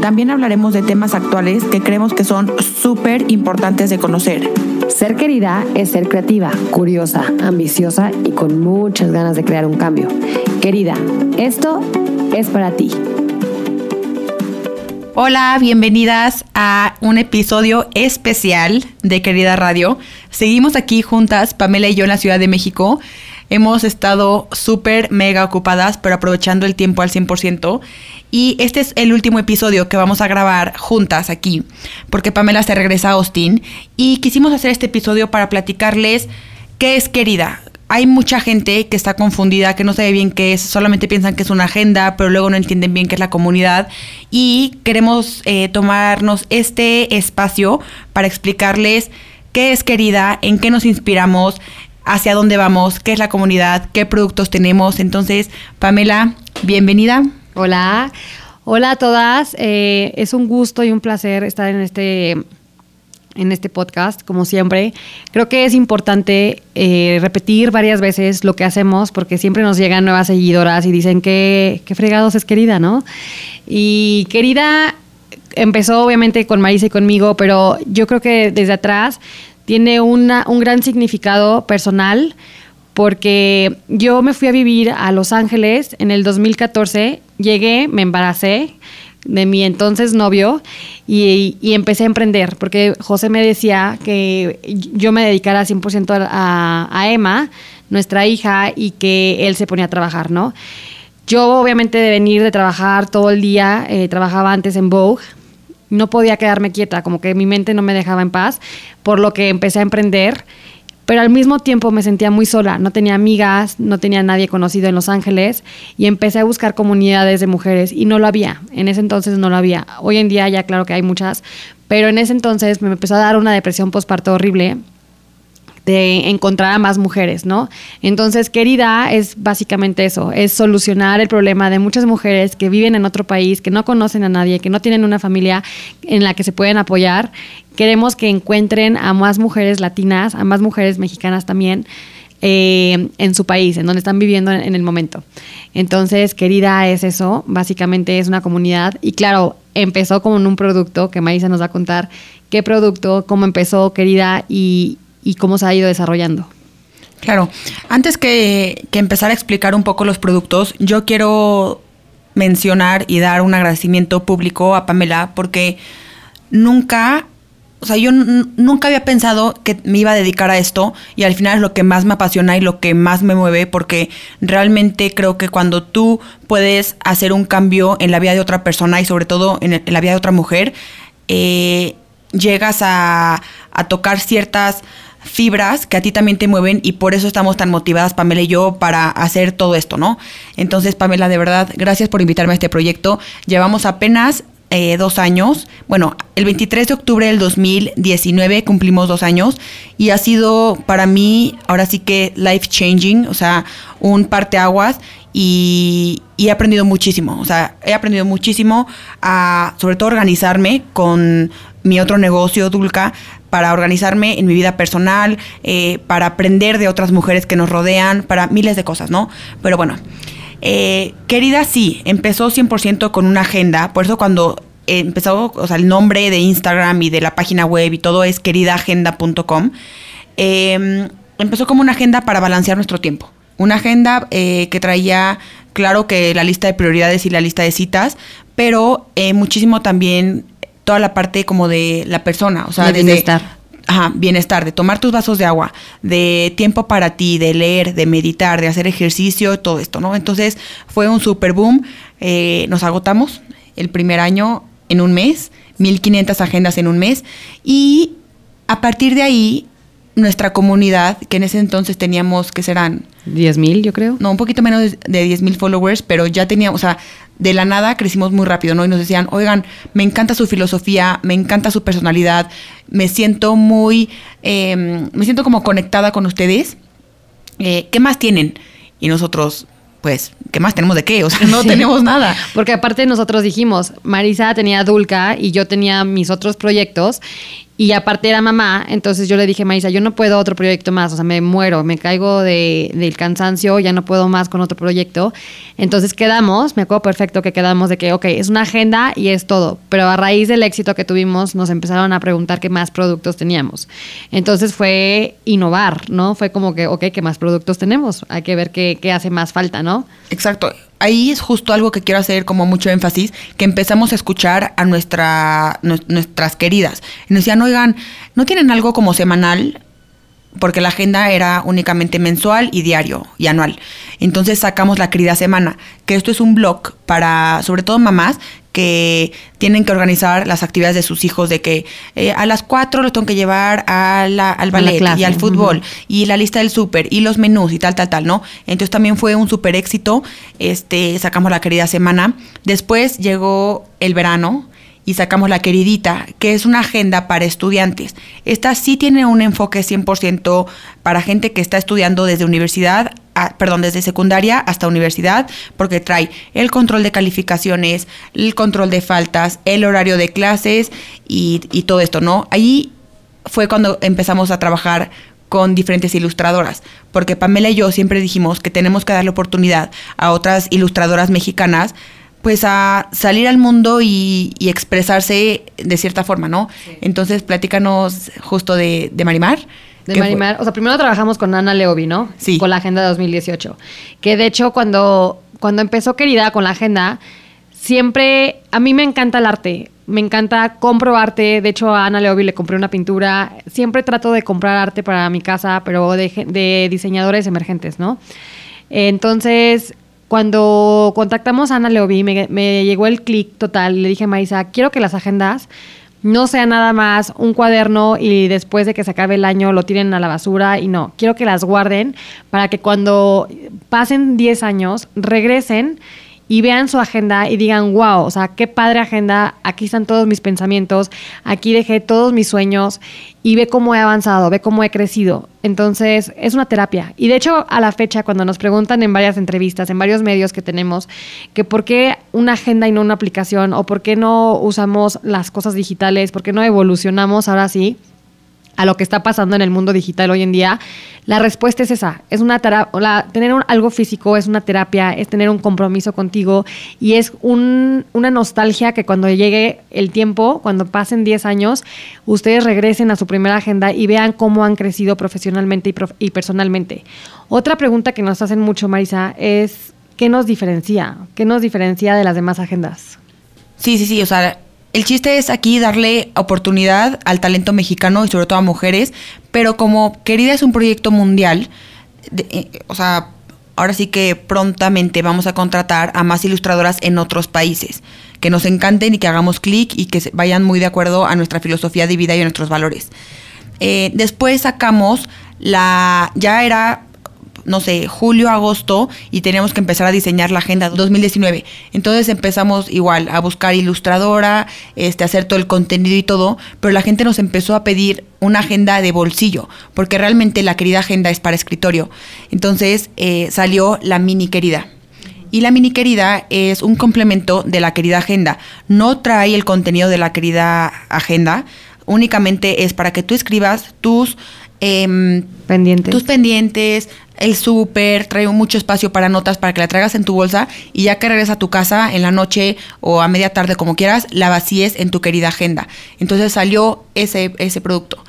También hablaremos de temas actuales que creemos que son súper importantes de conocer. Ser querida es ser creativa, curiosa, ambiciosa y con muchas ganas de crear un cambio. Querida, esto es para ti. Hola, bienvenidas a un episodio especial de Querida Radio. Seguimos aquí juntas, Pamela y yo en la Ciudad de México. Hemos estado súper mega ocupadas, pero aprovechando el tiempo al 100%. Y este es el último episodio que vamos a grabar juntas aquí, porque Pamela se regresa a Austin. Y quisimos hacer este episodio para platicarles qué es querida. Hay mucha gente que está confundida, que no sabe bien qué es, solamente piensan que es una agenda, pero luego no entienden bien qué es la comunidad. Y queremos eh, tomarnos este espacio para explicarles qué es querida, en qué nos inspiramos, hacia dónde vamos, qué es la comunidad, qué productos tenemos. Entonces, Pamela, bienvenida. Hola, hola a todas. Eh, es un gusto y un placer estar en este en este podcast, como siempre. Creo que es importante eh, repetir varias veces lo que hacemos, porque siempre nos llegan nuevas seguidoras y dicen que, qué fregados es querida, ¿no? Y querida empezó obviamente con Marisa y conmigo, pero yo creo que desde atrás tiene un gran significado personal porque yo me fui a vivir a Los Ángeles en el 2014, llegué, me embaracé de mi entonces novio y, empecé a emprender, porque José me decía que yo me dedicara 100% a, a, Emma, nuestra hija, y que él se ponía a trabajar, ¿no? Yo obviamente de venir de trabajar todo el día, eh, trabajaba antes en Vogue, no podía quedarme quieta, como que mi mente no me dejaba en paz, por lo que empecé a emprender, pero al mismo tiempo me sentía muy sola, no tenía amigas, no tenía nadie conocido en Los Ángeles y empecé a buscar comunidades de mujeres y no lo había, en ese entonces no lo había, hoy en día ya claro que hay muchas, pero en ese entonces me empezó a dar una depresión postparto horrible de encontrar a más mujeres, ¿no? Entonces, querida es básicamente eso, es solucionar el problema de muchas mujeres que viven en otro país, que no conocen a nadie, que no tienen una familia en la que se pueden apoyar. Queremos que encuentren a más mujeres latinas, a más mujeres mexicanas también. Eh, en su país, en donde están viviendo en, el momento. Entonces, querida, es eso, básicamente es una comunidad y claro, empezó como en un producto que Marisa nos va a contar qué producto, cómo empezó, querida, y, y cómo se ha ido desarrollando. Claro, antes que, empezar a explicar un poco los productos, yo quiero mencionar y dar un agradecimiento público a Pamela porque nunca, o sea, yo nunca había pensado que me iba a dedicar a esto y al final es lo que más me apasiona y lo que más me mueve porque realmente creo que cuando tú puedes hacer un cambio en la vida de otra persona y sobre todo en, la vida de otra mujer, eh, llegas a, a tocar ciertas fibras que a ti también te mueven y por eso estamos tan motivadas, Pamela y yo, para hacer todo esto, ¿no? Entonces, Pamela, de verdad, gracias por invitarme a este proyecto. Llevamos apenas eh, dos años. Bueno, el 23 de octubre del 2019 cumplimos dos años y ha sido para mí ahora sí que life changing, o sea, un parteaguas y, y he aprendido muchísimo. O sea, he aprendido muchísimo a, sobre todo, organizarme con mi otro negocio, Dulca, para organizarme en mi vida personal, eh, para aprender de otras mujeres que nos rodean, para miles de cosas, ¿no? Pero bueno, eh, querida, sí, empezó 100% con una agenda, por eso cuando empezó, o sea, el nombre de Instagram y de la página web y todo es queridaagenda.com, em, empezó como una agenda para balancear nuestro tiempo. Una agenda eh, que traía, claro que la lista de prioridades y la lista de citas, pero muchísimo también toda la parte como de la persona, o sea, de bienestar. Ajá, bienestar, de tomar tus vasos de agua, de tiempo para ti, de leer, de meditar, de hacer ejercicio, todo esto, ¿no? Entonces fue un super boom. Eh, nos agotamos el primer año en un mes, 1500 agendas en un mes, y a partir de ahí nuestra comunidad, que en ese entonces teníamos, que serán? 10 mil, yo creo. No, un poquito menos de 10 mil followers, pero ya teníamos, o sea, de la nada crecimos muy rápido, ¿no? Y nos decían, oigan, me encanta su filosofía, me encanta su personalidad, me siento muy, em, me siento como conectada con ustedes. Eh, ¿Qué más tienen? Y nosotros, pues, ¿qué más tenemos de qué? O sea, no tenemos nada. Porque aparte nosotros dijimos, Marisa tenía Dulca y yo tenía mis otros proyectos y aparte era mamá, entonces yo le dije, Marisa, yo no puedo otro proyecto más, o sea, me muero, me caigo de, del cansancio, ya no puedo más con otro proyecto. Entonces quedamos, me acuerdo perfecto que quedamos de que, ok, es una agenda y es todo, pero a raíz del éxito que tuvimos nos empezaron a preguntar qué más productos teníamos. Entonces fue innovar, ¿no? Fue como que, ok, ¿qué más productos tenemos? Hay que ver qué, qué hace más falta, ¿no? Exacto ahí es justo algo que quiero hacer como mucho énfasis, que empezamos a escuchar a nuestra, nuestras queridas. Y nos decían, oigan, ¿no tienen algo como semanal? Porque la agenda era únicamente mensual y diario y anual. Entonces sacamos la querida semana, que esto es un blog para, sobre todo mamás, que tienen que organizar las actividades de sus hijos, de que eh, a las 4 los tengo que llevar a la, al ballet y al fútbol, y la lista del súper, y los menús, y tal, tal, tal, ¿no? Entonces también fue un súper éxito, este, sacamos la querida semana. Después llegó el verano, y sacamos la queridita, que es una agenda para estudiantes. Esta sí tiene un enfoque 100% para gente que está estudiando desde universidad, perdón, desde secundaria hasta universidad, porque trae el control de calificaciones, el control de faltas, el horario de clases y, y todo esto, ¿no? Ahí fue cuando empezamos a trabajar con diferentes ilustradoras, porque Pamela y yo siempre dijimos que tenemos que darle oportunidad a otras ilustradoras mexicanas pues a salir al mundo y, expresarse de cierta forma, ¿no? Entonces, platícanos justo de, de Marimar. De Marimar, o sea, primero trabajamos con Ana Leobi, ¿no? Sí. Con la agenda de 2018. Que de hecho, cuando, cuando empezó Querida con la agenda, siempre, a mí me encanta el arte, me encanta compro arte, de hecho a Ana Leobi le compré una pintura, siempre trato de comprar arte para mi casa, pero de, de diseñadores emergentes, ¿no? Entonces, cuando contactamos a Ana Leobi, me, llegó el clic total. Le dije a Marisa, quiero que las agendas no sea nada más un cuaderno y después de que se acabe el año lo tiren a la basura y no, quiero que las guarden para que cuando pasen 10 años regresen y vean su agenda y digan, wow, o sea, qué padre agenda, aquí están todos mis pensamientos, aquí dejé todos mis sueños y ve cómo he avanzado, ve cómo he crecido. Entonces, es una terapia. Y de hecho, a la fecha, cuando nos preguntan en varias entrevistas, en varios medios que tenemos, que por qué una agenda y no una aplicación, o por qué no usamos las cosas digitales, por qué no evolucionamos ahora sí, a lo que está pasando en el mundo digital hoy en día, la respuesta es esa. Es una la, tener algo físico es una terapia, es tener un compromiso contigo y es una nostalgia que cuando llegue el tiempo, cuando pasen 10 años, ustedes regresen a su primera agenda y vean cómo han crecido profesionalmente y, y personalmente. Otra pregunta que nos hacen mucho, Marisa, es ¿qué nos diferencia? ¿Qué nos diferencia de las demás agendas? Sí, sí, sí, o sea, el chiste es aquí darle oportunidad al talento mexicano y sobre todo a mujeres, pero como Querida es un proyecto mundial, eh, o sea, ahora sí que prontamente vamos a contratar a más ilustradoras en otros países, que nos encanten y que hagamos clic y que vayan muy de acuerdo a nuestra filosofía de vida y a nuestros valores. Eh, después sacamos la, ya era no sé, julio, agosto y teníamos que empezar a diseñar la agenda 2019. Entonces empezamos igual a buscar ilustradora, este, hacer todo el contenido y todo, pero la gente nos empezó a pedir una agenda de bolsillo, porque realmente la querida agenda es para escritorio. Entonces eh, salió la mini querida. Y la mini querida es un complemento de la querida agenda. No trae el contenido de la querida agenda, únicamente es para que tú escribas tus em, pendientes. tus pendientes, el súper, trae mucho espacio para notas para que la traigas en tu bolsa y ya que regresas a tu casa en la noche o a media tarde como quieras, la vacíes en tu querida agenda. Entonces salió ese, ese producto.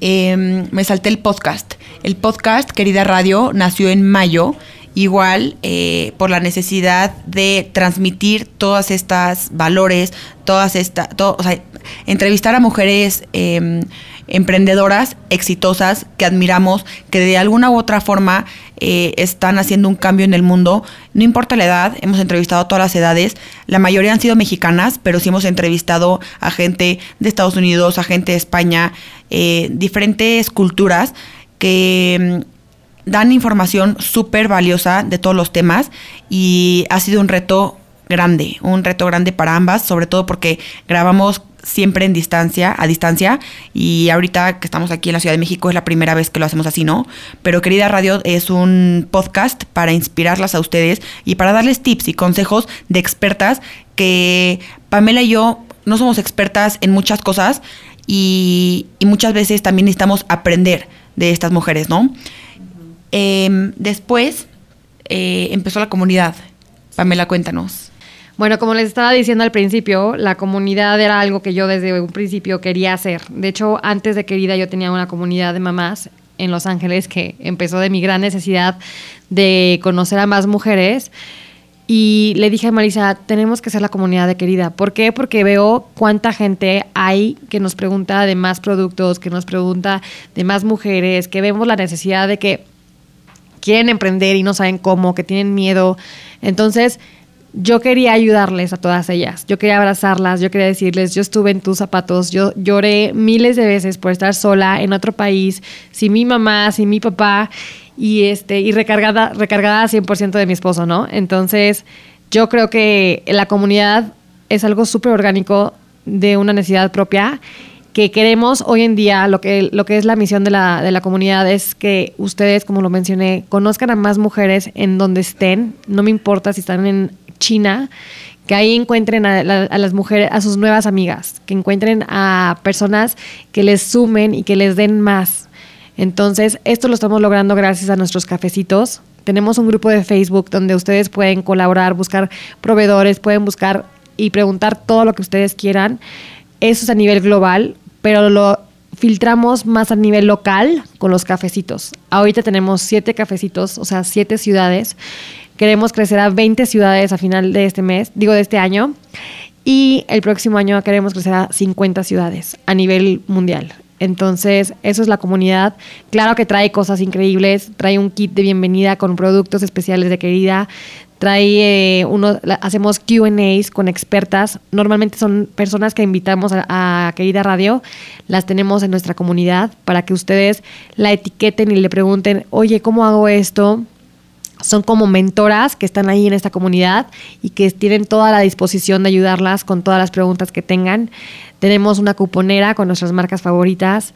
Em, me salté el podcast. El podcast, querida radio, nació en mayo igual eh, por la necesidad de transmitir todas estas valores, todas estas, o sea, entrevistar a mujeres em, emprendedoras exitosas que admiramos, que de alguna u otra forma eh, están haciendo un cambio en el mundo. No importa la edad, hemos entrevistado a todas las edades. La mayoría han sido mexicanas, pero sí hemos entrevistado a gente de Estados Unidos, a gente de España, eh, diferentes culturas que mm, dan información súper valiosa de todos los temas y ha sido un reto grande, un reto grande para ambas, sobre todo porque grabamos siempre en distancia, a distancia, y ahorita que estamos aquí en la Ciudad de México es la primera vez que lo hacemos así, ¿no? Pero Querida Radio es un podcast para inspirarlas a ustedes y para darles tips y consejos de expertas que Pamela y yo no somos expertas en muchas cosas y, muchas veces también necesitamos aprender de estas mujeres, ¿no? Em, después eh, empezó la comunidad. Pamela, cuéntanos. Bueno, como les estaba diciendo al principio, la comunidad era algo que yo desde un principio quería hacer. De hecho, antes de Querida yo tenía una comunidad de mamás en Los Ángeles que empezó de mi gran necesidad de conocer a más mujeres. Y le dije a Marisa, tenemos que ser la comunidad de querida. ¿Por qué? Porque veo cuánta gente hay que nos pregunta de más productos, que nos pregunta de más mujeres, que vemos la necesidad de que quieren emprender y no saben cómo, que tienen miedo. Entonces, yo quería ayudarles a todas ellas, yo quería abrazarlas, yo quería decirles, yo estuve en tus zapatos, yo lloré miles de veces por estar sola en otro país, sin mi mamá, sin mi papá y este y recargada recargada 100% de mi esposo, ¿no? Entonces, yo creo que la comunidad es algo súper orgánico de una necesidad propia que queremos hoy en día, lo que, lo que es la misión de la, de la comunidad es que ustedes, como lo mencioné, conozcan a más mujeres en donde estén, no me importa si están en China, que ahí encuentren a, las mujeres, a sus nuevas amigas, que encuentren a personas que les sumen y que les den más. Entonces, esto lo estamos logrando gracias a nuestros cafecitos. Tenemos un grupo de Facebook donde ustedes pueden colaborar, buscar proveedores, pueden buscar y preguntar todo lo que ustedes quieran. Eso es a nivel global, pero lo filtramos más a nivel local con los cafecitos. Ahorita tenemos siete cafecitos, o sea, siete ciudades. Queremos crecer a 20 ciudades a final de este mes, digo de este año. Y el próximo año queremos crecer a 50 ciudades a nivel mundial. Entonces, eso es la comunidad. Claro que trae cosas increíbles, trae un kit de bienvenida con productos especiales de querida, trae eh, uno, hacemos QAs con expertas. Normalmente son personas que invitamos a, a, Querida Radio, las tenemos en nuestra comunidad para que ustedes la etiqueten y le pregunten, oye, ¿cómo hago esto? son como mentoras que están ahí en esta comunidad y que tienen toda la disposición de ayudarlas con todas las preguntas que tengan. Tenemos una cuponera con nuestras marcas favoritas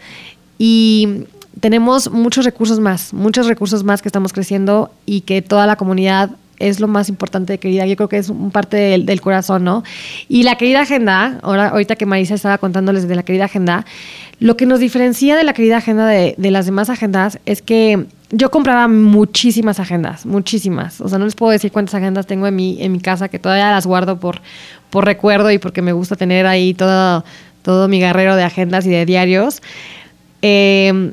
y tenemos muchos recursos más, muchos recursos más que estamos creciendo y que toda la comunidad es lo más importante de querida. Yo creo que es un parte del, corazón, ¿no? Y la querida agenda, ahora, ahorita que Marisa estaba contándoles de la querida agenda, lo que nos diferencia de la querida agenda de, de las demás agendas es que yo compraba muchísimas agendas, muchísimas. O sea, no les puedo decir cuántas agendas tengo en mi, en mi casa, que todavía las guardo por, por recuerdo y porque me gusta tener ahí todo, todo mi guerrero de agendas y de diarios. Eh,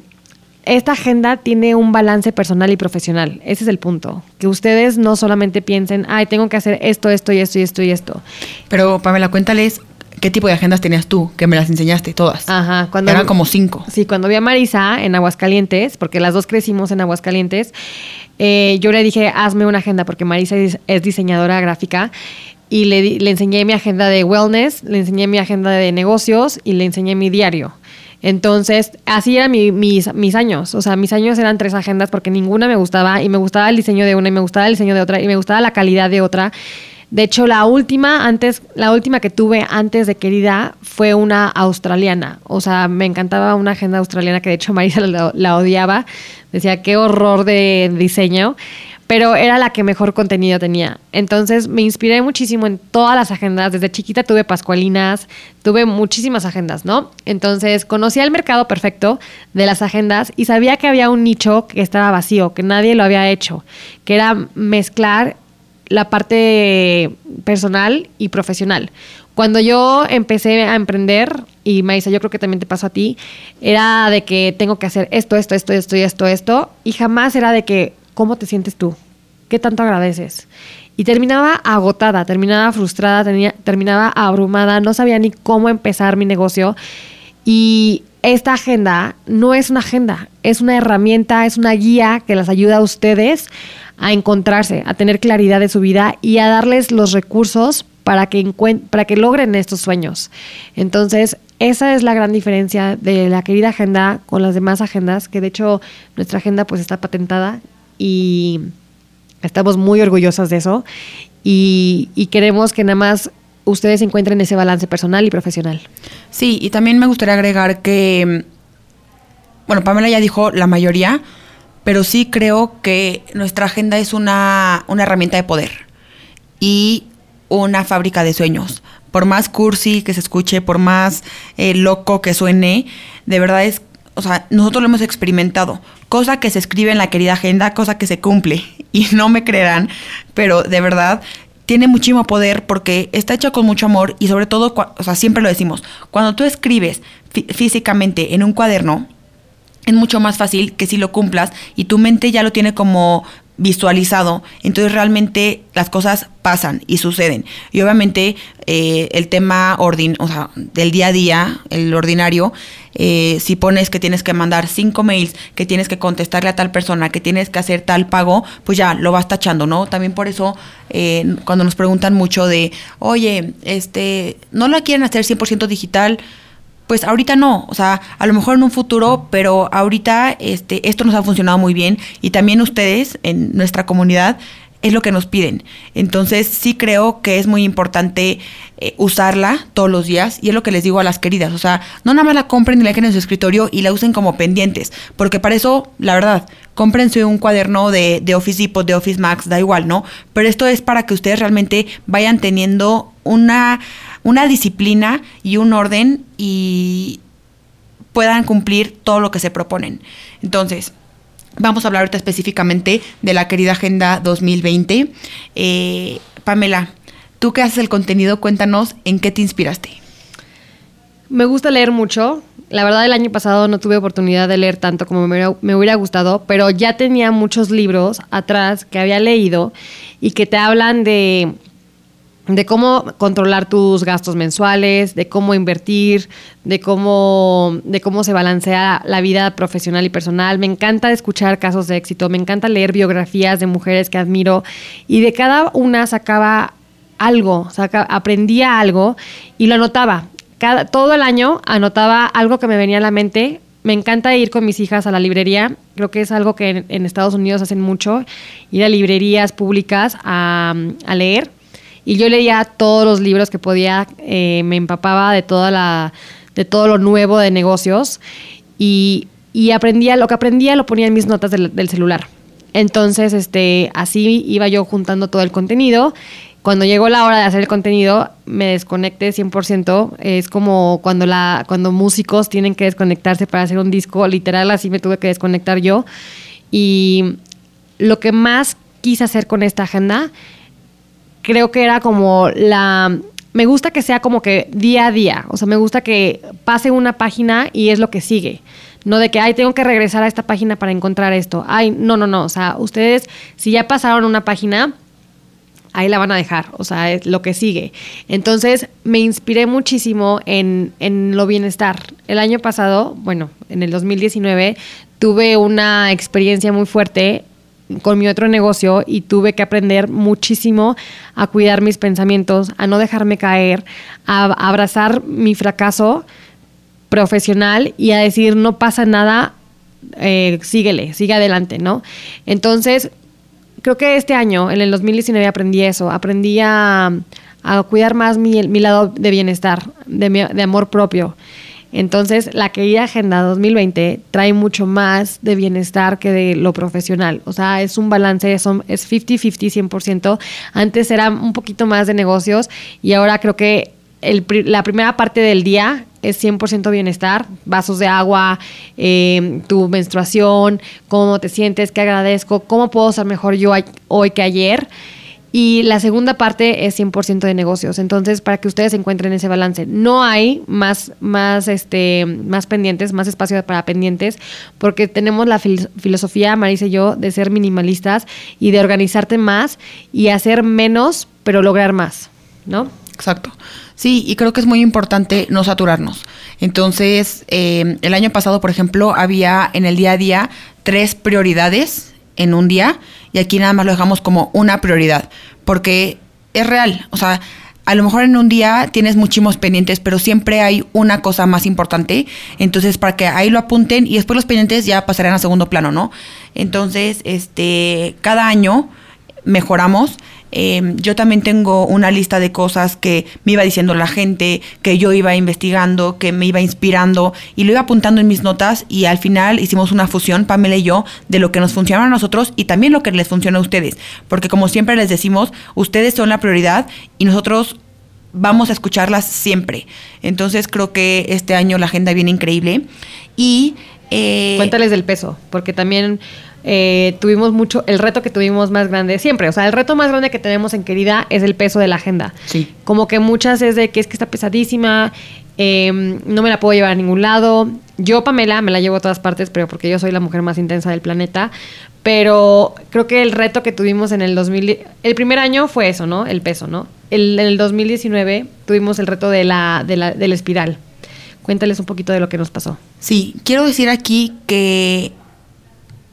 esta agenda tiene un balance personal y profesional. Ese es el punto. Que ustedes no solamente piensen, ay, tengo que hacer esto, esto y esto y esto y esto. Pero, Pamela, cuéntales ¿Qué tipo de agendas tenías tú? Que me las enseñaste todas. Ajá. Cuando Eran como cinco. Sí, cuando vi a Marisa en Aguascalientes, porque las dos crecimos en Aguascalientes, eh, yo le dije, hazme una agenda, porque Marisa es, diseñadora gráfica. Y le, le enseñé mi agenda de wellness, le enseñé mi agenda de negocios y le enseñé mi diario. Entonces, así eran mis, mis años. O sea, mis años eran tres agendas porque ninguna me gustaba y me gustaba el diseño de una y me gustaba el diseño de otra y me gustaba la calidad de otra. De hecho, la última antes, la última que tuve antes de Querida fue una australiana. O sea, me encantaba una agenda australiana que de hecho Marisa la, odiaba. Decía, qué horror de diseño. Pero era la que mejor contenido tenía. Entonces me inspiré muchísimo en todas las agendas. Desde chiquita tuve pascualinas, tuve muchísimas agendas, ¿no? Entonces conocí el mercado perfecto de las agendas y sabía que había un nicho que estaba vacío, que nadie lo había hecho, que era mezclar la parte personal y profesional. Cuando yo empecé a emprender, y Maisa, yo creo que también te pasó a ti, era de que tengo que hacer esto, esto, esto, esto y esto, esto, y jamás era de que, ¿cómo te sientes tú? ¿Qué tanto agradeces? Y terminaba agotada, terminaba frustrada, terminaba abrumada, no sabía ni cómo empezar mi negocio. Y esta agenda no es una agenda, es una herramienta, es una guía que las ayuda a ustedes a encontrarse, a tener claridad de su vida y a darles los recursos para que, para que logren estos sueños. Entonces, esa es la gran diferencia de la querida agenda con las demás agendas, que de hecho nuestra agenda pues está patentada y estamos muy orgullosas de eso y, queremos que nada más ustedes encuentren ese balance personal y profesional. Sí, y también me gustaría agregar que, bueno, Pamela ya dijo la mayoría, pero sí creo que nuestra agenda es una, herramienta de poder y una fábrica de sueños. Por más cursi que se escuche, por más eh, loco que suene, de verdad es, o sea, nosotros lo hemos experimentado. Cosa que se escribe en la querida agenda, cosa que se cumple. Y no me creerán, pero de verdad tiene muchísimo poder porque está hecho con mucho amor y sobre todo, o sea, siempre lo decimos, cuando tú escribes físicamente en un cuaderno, es mucho más fácil que si lo cumplas y tu mente ya lo tiene como visualizado, entonces realmente las cosas pasan y suceden. Y obviamente eh, el tema ordin o sea, del día a día, el ordinario, eh, si pones que tienes que mandar cinco mails, que tienes que contestarle a tal persona, que tienes que hacer tal pago, pues ya lo vas tachando, ¿no? También por eso eh, cuando nos preguntan mucho de, oye, este, no la quieren hacer 100% digital, pues ahorita no, o sea, a lo mejor en un futuro, pero ahorita este, esto nos ha funcionado muy bien y también ustedes en nuestra comunidad es lo que nos piden. Entonces sí creo que es muy importante eh, usarla todos los días y es lo que les digo a las queridas, o sea, no nada más la compren y la dejen en su escritorio y la usen como pendientes, porque para eso, la verdad, cómprense un cuaderno de, de Office Depot, de Office Max, da igual, ¿no? Pero esto es para que ustedes realmente vayan teniendo una una disciplina y un orden y puedan cumplir todo lo que se proponen. Entonces, vamos a hablar ahorita específicamente de la querida Agenda 2020. Eh, Pamela, tú que haces el contenido, cuéntanos en qué te inspiraste. Me gusta leer mucho. La verdad, el año pasado no tuve oportunidad de leer tanto como me me hubiera, gustado, pero ya tenía muchos libros atrás que había leído y que te hablan de de cómo controlar tus gastos mensuales, de cómo invertir, de cómo, de cómo se balancea la vida profesional y personal. Me encanta escuchar casos de éxito, me encanta leer biografías de mujeres que admiro y de cada una sacaba algo, aprendía algo y lo anotaba. Cada, todo el año anotaba algo que me venía a la mente. Me encanta ir con mis hijas a la librería. Creo que es algo que en, Estados Unidos hacen mucho, ir a librerías públicas a, a leer y yo leía todos los libros que podía, eh, me empapaba de toda la, de todo lo nuevo de negocios y, aprendía, lo que aprendía lo ponía en mis notas del, celular. Entonces, este, así iba yo juntando todo el contenido. Cuando llegó la hora de hacer el contenido, me desconecté 100%. Es como cuando, la, cuando músicos tienen que desconectarse para hacer un disco, literal, así me tuve que desconectar yo. Y lo que más quise hacer con esta agenda creo que era como la... Me gusta que sea como que día a día, o sea, me gusta que pase una página y es lo que sigue. No de que, ay, tengo que regresar a esta página para encontrar esto. Ay, no, no, no. O sea, ustedes, si ya pasaron una página, ahí la van a dejar, o sea, es lo que sigue. Entonces, me inspiré muchísimo en, en, lo bienestar. El año pasado, bueno, en el 2019, tuve una experiencia muy fuerte con mi otro negocio y tuve que aprender muchísimo a cuidar mis pensamientos, a no dejarme caer, a, abrazar mi fracaso profesional y a decir no pasa nada, eh, síguele, sigue adelante, ¿no? Entonces, creo que este año, en el 2019, aprendí eso, aprendí a, cuidar más mi, mi, lado de bienestar, de, de amor propio. Entonces, la querida Agenda 2020 trae mucho más de bienestar que de lo profesional. O sea, es un balance, es 50-50, 100%. Antes era un poquito más de negocios y ahora creo que la primera parte del día es 100% bienestar, vasos de agua, eh, tu menstruación, cómo te sientes, qué agradezco, cómo puedo ser mejor yo hoy que ayer. Y la segunda parte es 100% de negocios. Entonces, para que ustedes encuentren ese balance, no hay más, más, este, más pendientes, más espacio para pendientes, porque tenemos la filosofía, Marisa y yo, de ser minimalistas y de organizarte más y hacer menos, pero lograr más, ¿no? Exacto. Sí, y creo que es muy importante no saturarnos. Entonces, eh, el año pasado, por ejemplo, había en el día a día tres prioridades en un día y aquí nada más lo dejamos como una prioridad, porque es real, o sea, a lo mejor en un día tienes muchísimos pendientes, pero siempre hay una cosa más importante. Entonces, para que ahí lo apunten y después los pendientes ya pasarán a segundo plano, ¿no? Entonces, este, cada año mejoramos. Em, yo también tengo una lista de cosas que me iba diciendo la gente, que yo iba investigando, que me iba inspirando y lo iba apuntando en mis notas y al final hicimos una fusión, Pamela y yo, de lo que nos funciona a nosotros y también lo que les funciona a ustedes. Porque como siempre les decimos, ustedes son la prioridad y nosotros vamos a escucharlas siempre. Entonces creo que este año la agenda viene increíble y... Eh, Cuéntales del peso, porque también eh, tuvimos mucho, el reto que tuvimos más grande siempre, o sea, el reto más grande que tenemos en Querida es el peso de la agenda. Sí. Como que muchas es de que es que está pesadísima, em, no me la puedo llevar a ningún lado. Yo, Pamela, me la llevo a todas partes, pero porque yo soy la mujer más intensa del planeta. Pero creo que el reto que tuvimos en el 2000, el primer año fue eso, ¿no? El peso, ¿no? El, en el 2019 tuvimos el reto de la, de la, de la espiral. Cuéntales un poquito de lo que nos pasó. Sí, quiero decir aquí que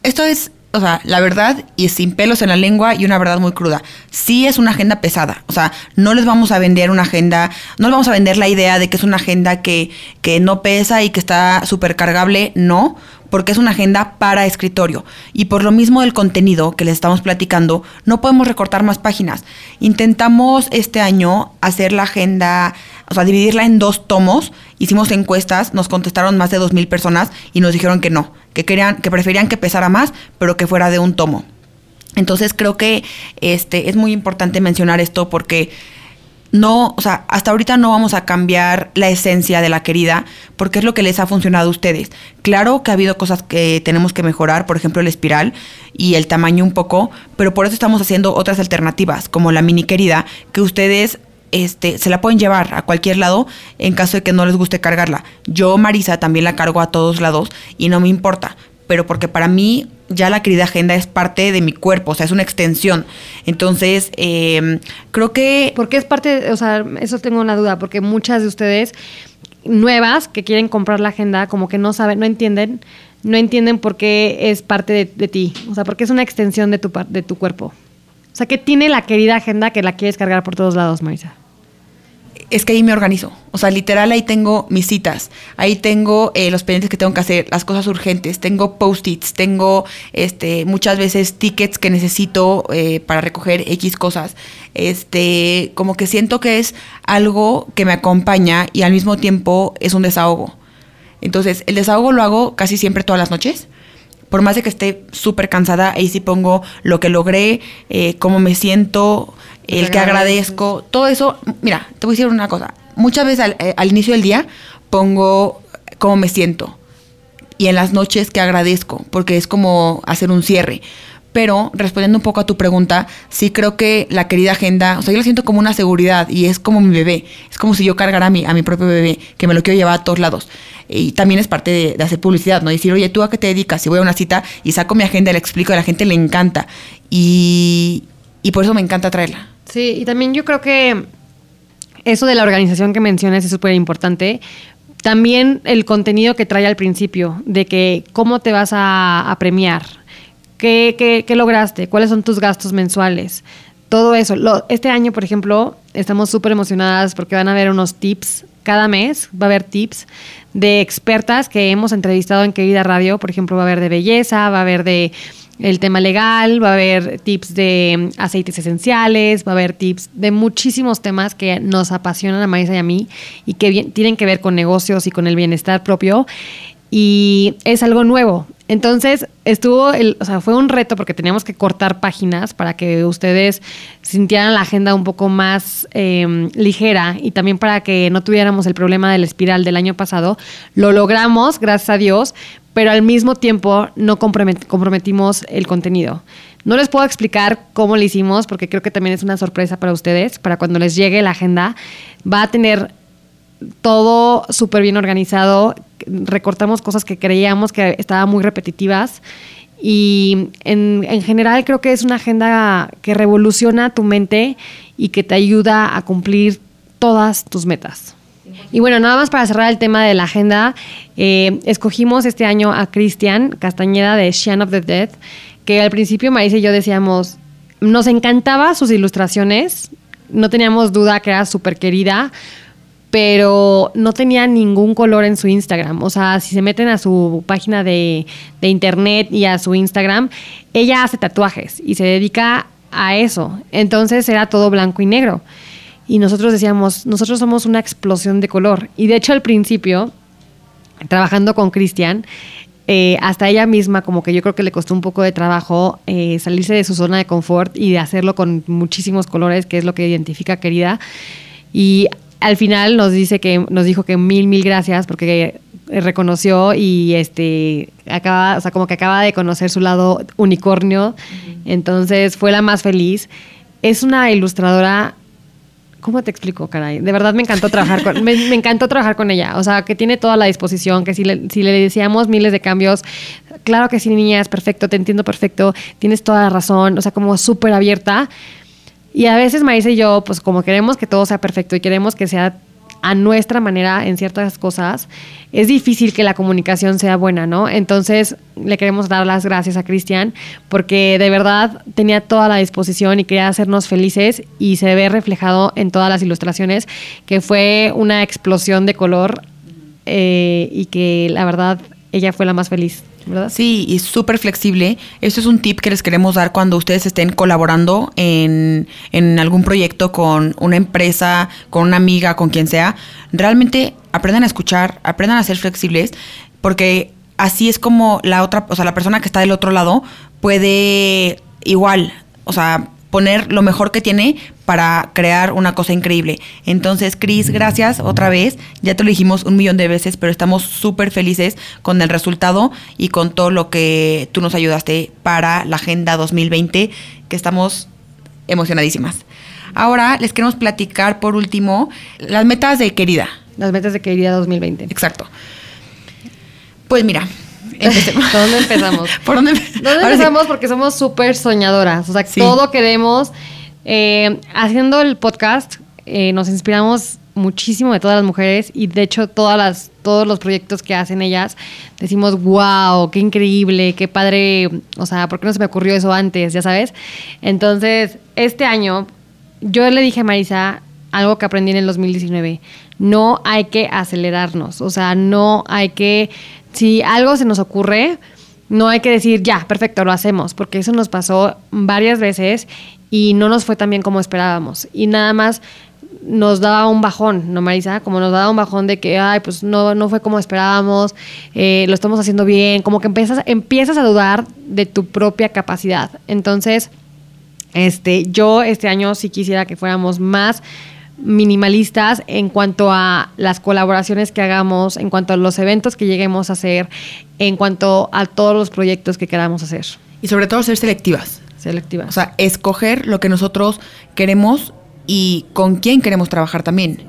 esto es, o sea, la verdad y sin pelos en la lengua y una verdad muy cruda. Sí es una agenda pesada. O sea, no les vamos a vender una agenda, no les vamos a vender la idea de que es una agenda que, que no pesa y que está súper cargable. No, porque es una agenda para escritorio. Y por lo mismo del contenido que les estamos platicando, no podemos recortar más páginas. Intentamos este año hacer la agenda, o sea, dividirla en dos tomos. Hicimos encuestas, nos contestaron más de 2.000 personas y nos dijeron que no, que, querían, que preferían que pesara más, pero que fuera de un tomo. Entonces creo que este, es muy importante mencionar esto porque no, o sea, hasta ahorita no vamos a cambiar la esencia de la querida, porque es lo que les ha funcionado a ustedes. Claro que ha habido cosas que tenemos que mejorar, por ejemplo, el espiral y el tamaño un poco, pero por eso estamos haciendo otras alternativas, como la mini querida, que ustedes este, se la pueden llevar a cualquier lado en caso de que no les guste cargarla. Yo, Marisa, también la cargo a todos lados y no me importa, pero porque para mí ya la querida agenda es parte de mi cuerpo, o sea, es una extensión. Entonces, eh, creo que... Porque es parte, o sea, eso tengo una duda, porque muchas de ustedes nuevas que quieren comprar la agenda, como que no saben, no entienden, no entienden por qué es parte de, de ti, o sea, porque es una extensión de tu, de tu cuerpo. O sea, ¿qué tiene la querida agenda que la quieres cargar por todos lados, Marisa? Es que ahí me organizo. O sea, literal ahí tengo mis citas, ahí tengo eh, los pendientes que tengo que hacer, las cosas urgentes, tengo post-its, tengo este, muchas veces tickets que necesito eh, para recoger X cosas. Este, como que siento que es algo que me acompaña y al mismo tiempo es un desahogo. Entonces, el desahogo lo hago casi siempre todas las noches por más de que esté súper cansada, ahí sí pongo lo que logré, eh, cómo me siento, el que agradezco, todo eso. Mira, te voy a decir una cosa. Muchas veces eh, al, inicio del día pongo cómo me siento y en las noches que agradezco, porque es como hacer un cierre. Pero respondiendo un poco a tu pregunta, sí creo que la querida agenda, o sea, yo la siento como una seguridad y es como mi bebé. Es como si yo cargara a mi, a mi propio bebé, que me lo quiero llevar a todos lados. Y también es parte de, hacer publicidad, ¿no? Decir, oye, ¿tú a qué te dedicas? Si voy a una cita y saco mi agenda, le explico, a la gente le encanta. Y, y por eso me encanta traerla. Sí, y también yo creo que eso de la organización que mencionas es súper importante. También el contenido que trae al principio, de que cómo te vas a, premiar, ¿Qué, ¿Qué, lograste, cuáles son tus gastos mensuales, todo eso. este año, por ejemplo, estamos súper emocionadas porque van a haber unos tips cada mes, va a haber tips de expertas que hemos entrevistado en Querida Radio, por ejemplo, va a haber de belleza, va a haber de el tema legal, va a haber tips de aceites esenciales, va a haber tips de muchísimos temas que nos apasionan a Marisa y a mí y que tienen que ver con negocios y con el bienestar propio. Y es algo nuevo. Entonces, estuvo, el, o sea, fue un reto porque teníamos que cortar páginas para que ustedes sintieran la agenda un poco más em, ligera y también para que no tuviéramos el problema del espiral del año pasado. Lo logramos, gracias a Dios, pero al mismo tiempo no comprometimos el contenido. No les puedo explicar cómo lo hicimos porque creo que también es una sorpresa para ustedes, para cuando les llegue la agenda. Va a tener todo súper bien organizado. Recortamos cosas que creíamos que estaban muy repetitivas. Y en, en, general creo que es una agenda que revoluciona tu mente y que te ayuda a cumplir todas tus metas. Y bueno, nada más para cerrar el tema de la agenda, eh, escogimos este año a Cristian Castañeda de Shan of the Dead, que al principio Marisa y yo decíamos, nos encantaba sus ilustraciones, no teníamos duda que era súper querida, pero no tenía ningún color en su Instagram. O sea, si se meten a su página de, internet y a su Instagram, ella hace tatuajes y se dedica a eso. Entonces era todo blanco y negro. Y nosotros decíamos, nosotros somos una explosión de color. Y de hecho al principio, trabajando con Cristian, eh, hasta ella misma como que yo creo que le costó un poco de trabajo eh, salirse de su zona de confort y de hacerlo con muchísimos colores, que es lo que identifica querida. Y al final nos dice que nos dijo que mil mil gracias porque reconoció y este acaba, o sea, como que acaba de conocer su lado unicornio. Entonces fue la más feliz. Es una ilustradora ¿Cómo te explico, caray? De verdad me encantó trabajar con, me, encantó trabajar con ella. O sea, que tiene toda la disposición, que si le, si le decíamos miles de cambios, claro que sí, niña, es perfecto, te entiendo perfecto, tienes toda la razón, o sea, como súper abierta. Y a veces Marisa y yo, pues como queremos que todo sea perfecto y queremos que sea a nuestra manera en ciertas cosas, es difícil que la comunicación sea buena, ¿no? Entonces le queremos dar las gracias a Cristian porque de verdad tenía toda la disposición y quería hacernos felices y se ve reflejado en todas las ilustraciones que fue una explosión de color eh, y que la verdad ella fue la más feliz. ¿verdad? Sí, y súper flexible. Esto es un tip que les queremos dar cuando ustedes estén colaborando en, en algún proyecto con una empresa, con una amiga, con quien sea. Realmente aprendan a escuchar, aprendan a ser flexibles, porque así es como la otra, o sea, la persona que está del otro lado puede igual, o sea, poner lo mejor que tiene para crear una cosa increíble. Entonces, Cris, gracias otra vez. Ya te lo dijimos un millón de veces, pero estamos súper felices con el resultado y con todo lo que tú nos ayudaste para la Agenda 2020, que estamos emocionadísimas. Ahora les queremos platicar por último las metas de querida. Las metas de querida 2020. Exacto. Pues mira, Empecemos. dónde empezamos? ¿Por dónde, ¿Dónde empezamos? Porque somos súper soñadoras. O sea, todo queremos. Eh, haciendo el podcast, eh, nos inspiramos muchísimo de todas las mujeres y de hecho todas las, todos los proyectos que hacen ellas, decimos, wow, qué increíble, qué padre, o sea, ¿por qué no se me ocurrió eso antes? Ya sabes. Entonces, este año, yo le dije a Marisa algo que aprendí en el 2019, no hay que acelerarnos, o sea, no hay que si algo se nos ocurre, no hay que decir, ya, perfecto, lo hacemos, porque eso nos pasó varias veces y no nos fue tan bien como esperábamos. Y nada más nos daba un bajón, ¿no, Marisa? Como nos daba un bajón de que, ay, pues no, no fue como esperábamos, eh, lo estamos haciendo bien, como que empiezas, empiezas a dudar de tu propia capacidad. Entonces, este, yo este año sí quisiera que fuéramos más minimalistas en cuanto a las colaboraciones que hagamos, en cuanto a los eventos que lleguemos a hacer, en cuanto a todos los proyectos que queramos hacer. Y sobre todo ser selectivas. Selectivas. O sea, escoger lo que nosotros queremos y con quién queremos trabajar también.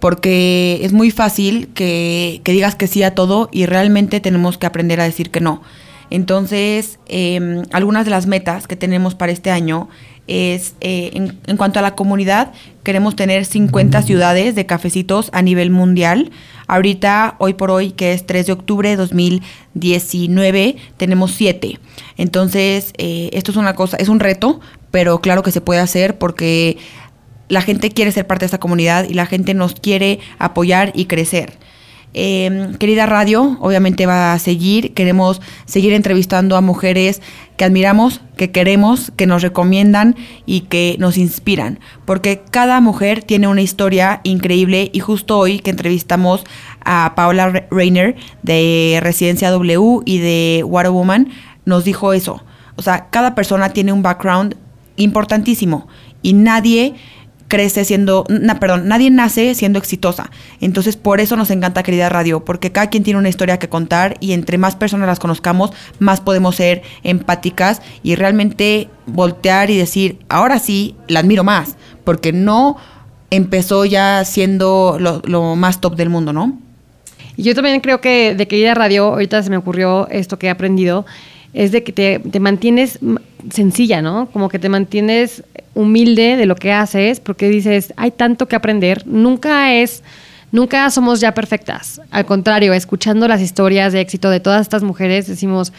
Porque es muy fácil que, digas que sí a todo y realmente tenemos que aprender a decir que no. Entonces, em, algunas de las metas que tenemos para este año es, eh, en, cuanto a la comunidad, queremos tener 50 ciudades de cafecitos a nivel mundial. Ahorita, hoy por hoy, que es 3 de octubre de 2019, tenemos 7. Entonces, eh, esto es una cosa, es un reto, pero claro que se puede hacer porque la gente quiere ser parte de esta comunidad y la gente nos quiere apoyar y crecer. Em, querida radio, obviamente va a seguir. Queremos seguir entrevistando a mujeres que admiramos, que queremos, que nos recomiendan y que nos inspiran. Porque cada mujer tiene una historia increíble y justo hoy que entrevistamos a Paula Reiner de Residencia W y de Water Woman, nos dijo eso. O sea, cada persona tiene un background importantísimo y nadie crece siendo, perdón, nadie nace siendo exitosa. Entonces, por eso nos encanta Querida Radio, porque cada quien tiene una historia que contar y entre más personas las conozcamos, más podemos ser empáticas y realmente voltear y decir, ahora sí, la admiro más, porque no empezó ya siendo lo, lo más top del mundo, ¿no? Yo también creo que de Querida Radio, ahorita se me ocurrió esto que he aprendido, es de que te, te mantienes sencilla, ¿no? Como que te mantienes humilde de lo que haces, porque dices, hay tanto que aprender, nunca es, nunca somos ya perfectas. Al contrario, escuchando las historias de éxito de todas estas mujeres, decimos,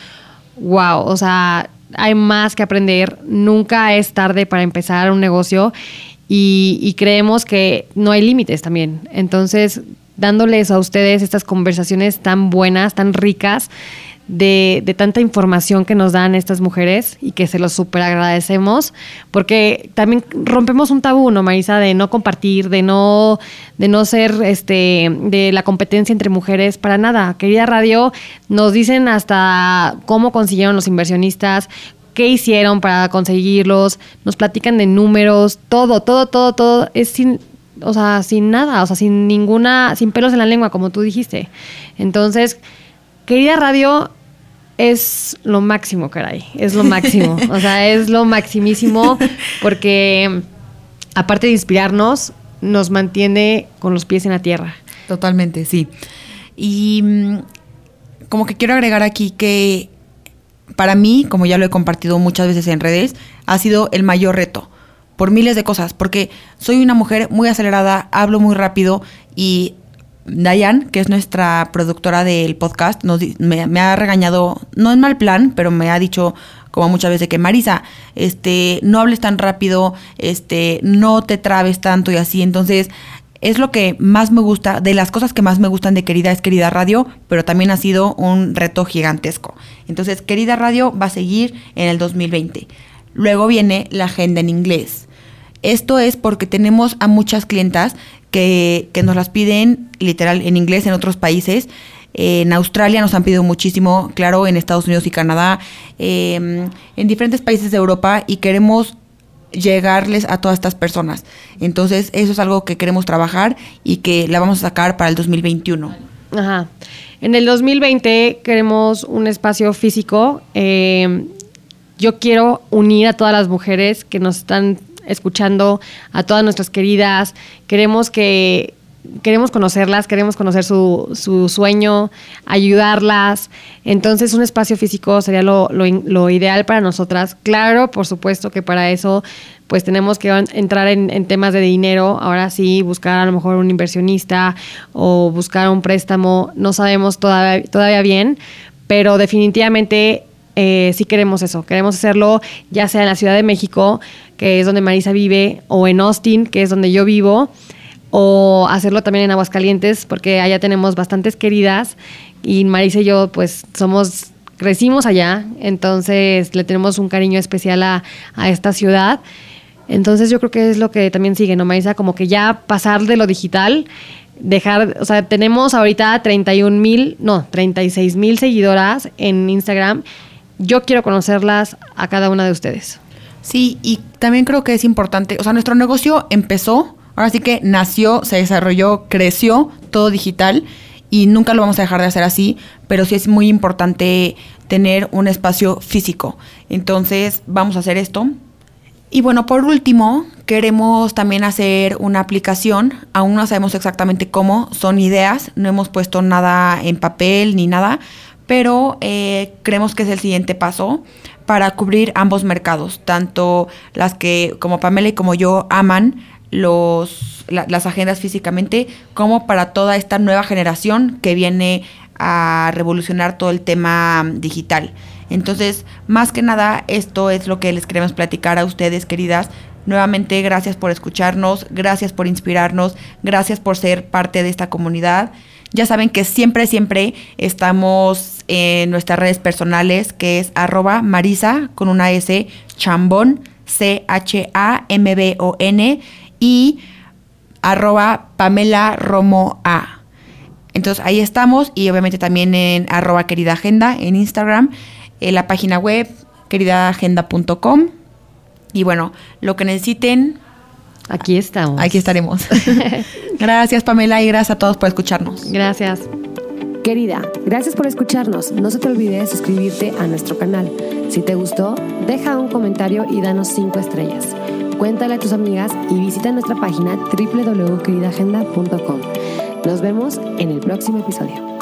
wow, o sea, hay más que aprender, nunca es tarde para empezar un negocio y, y creemos que no hay límites también. Entonces, dándoles a ustedes estas conversaciones tan buenas, tan ricas, de, de, tanta información que nos dan estas mujeres y que se los súper agradecemos, porque también rompemos un tabú, ¿no, Marisa? De no compartir, de no, de no ser este, de la competencia entre mujeres, para nada. Querida Radio, nos dicen hasta cómo consiguieron los inversionistas, qué hicieron para conseguirlos, nos platican de números, todo, todo, todo, todo, es sin, o sea, sin nada, o sea, sin ninguna, sin pelos en la lengua, como tú dijiste. Entonces, querida radio, es lo máximo, caray. Es lo máximo. o sea, es lo maximísimo porque, aparte de inspirarnos, nos mantiene con los pies en la tierra. Totalmente, sí. Y mm, como que quiero agregar aquí que para mí, como ya lo he compartido muchas veces en redes, ha sido el mayor reto por miles de cosas, porque soy una mujer muy acelerada, hablo muy rápido y Dayan, que es nuestra productora del podcast, nos, me, me, ha regañado, no en mal plan, pero me ha dicho como muchas veces que Marisa, este, no hables tan rápido, este, no te trabes tanto y así. Entonces, es lo que más me gusta, de las cosas que más me gustan de Querida es Querida Radio, pero también ha sido un reto gigantesco. Entonces, Querida Radio va a seguir en el 2020. Luego viene la agenda en inglés. Esto es porque tenemos a muchas clientas que, que nos las piden literal en inglés en otros países. En Australia nos han pedido muchísimo, claro, en Estados Unidos y Canadá, eh, en diferentes países de Europa y queremos llegarles a todas estas personas. Entonces, eso es algo que queremos trabajar y que la vamos a sacar para el 2021. Ajá. En el 2020 queremos un espacio físico. Eh, yo quiero unir a todas las mujeres que nos están escuchando, a todas nuestras queridas. Queremos que queremos conocerlas, queremos conocer su, su, sueño, ayudarlas. Entonces, un espacio físico sería lo, lo, ideal para nosotras. Claro, por supuesto que para eso, pues tenemos que entrar en, en, temas de dinero. Ahora sí, buscar a lo mejor un inversionista o buscar un préstamo. No sabemos todavía, todavía bien, pero definitivamente eh, sí queremos eso. Queremos hacerlo ya sea en la Ciudad de México, que es donde Marisa vive, o en Austin, que es donde yo vivo o hacerlo también en Aguascalientes, porque allá tenemos bastantes queridas y Marisa y yo pues somos, crecimos allá, entonces le tenemos un cariño especial a, a esta ciudad. Entonces yo creo que es lo que también sigue, ¿no, Marisa? Como que ya pasar de lo digital, dejar, o sea, tenemos ahorita 31 mil, no, 36 mil seguidoras en Instagram. Yo quiero conocerlas a cada una de ustedes. Sí, y también creo que es importante, o sea, nuestro negocio empezó Ahora sí que nació, se desarrolló, creció todo digital y nunca lo vamos a dejar de hacer así, pero sí es muy importante tener un espacio físico. Entonces vamos a hacer esto. Y bueno, por último, queremos también hacer una aplicación. Aún no sabemos exactamente cómo, son ideas, no hemos puesto nada en papel ni nada, pero eh, creemos que es el siguiente paso para cubrir ambos mercados, tanto las que como Pamela y como yo aman los, la, las agendas físicamente, como para toda esta nueva generación que viene a revolucionar todo el tema digital. Entonces, más que nada, esto es lo que les queremos platicar a ustedes, queridas. Nuevamente, gracias por escucharnos, gracias por inspirarnos, gracias por ser parte de esta comunidad. Ya saben que siempre, siempre estamos en nuestras redes personales, que es arroba marisa con una S, chambón, C-H-A-M-B-O-N y arroba Pamela Romo A. Entonces ahí estamos y obviamente también en arroba querida agenda en Instagram, en la página web queridaagenda.com y bueno, lo que necesiten. Aquí estamos. Aquí estaremos. gracias Pamela y gracias a todos por escucharnos. Gracias. Querida, gracias por escucharnos. No se te olvide suscribirte a nuestro canal. Si te gustó, deja un comentario y danos 5 estrellas. Cuéntale a tus amigas y visita nuestra página www.queridagenda.com. Nos vemos en el próximo episodio.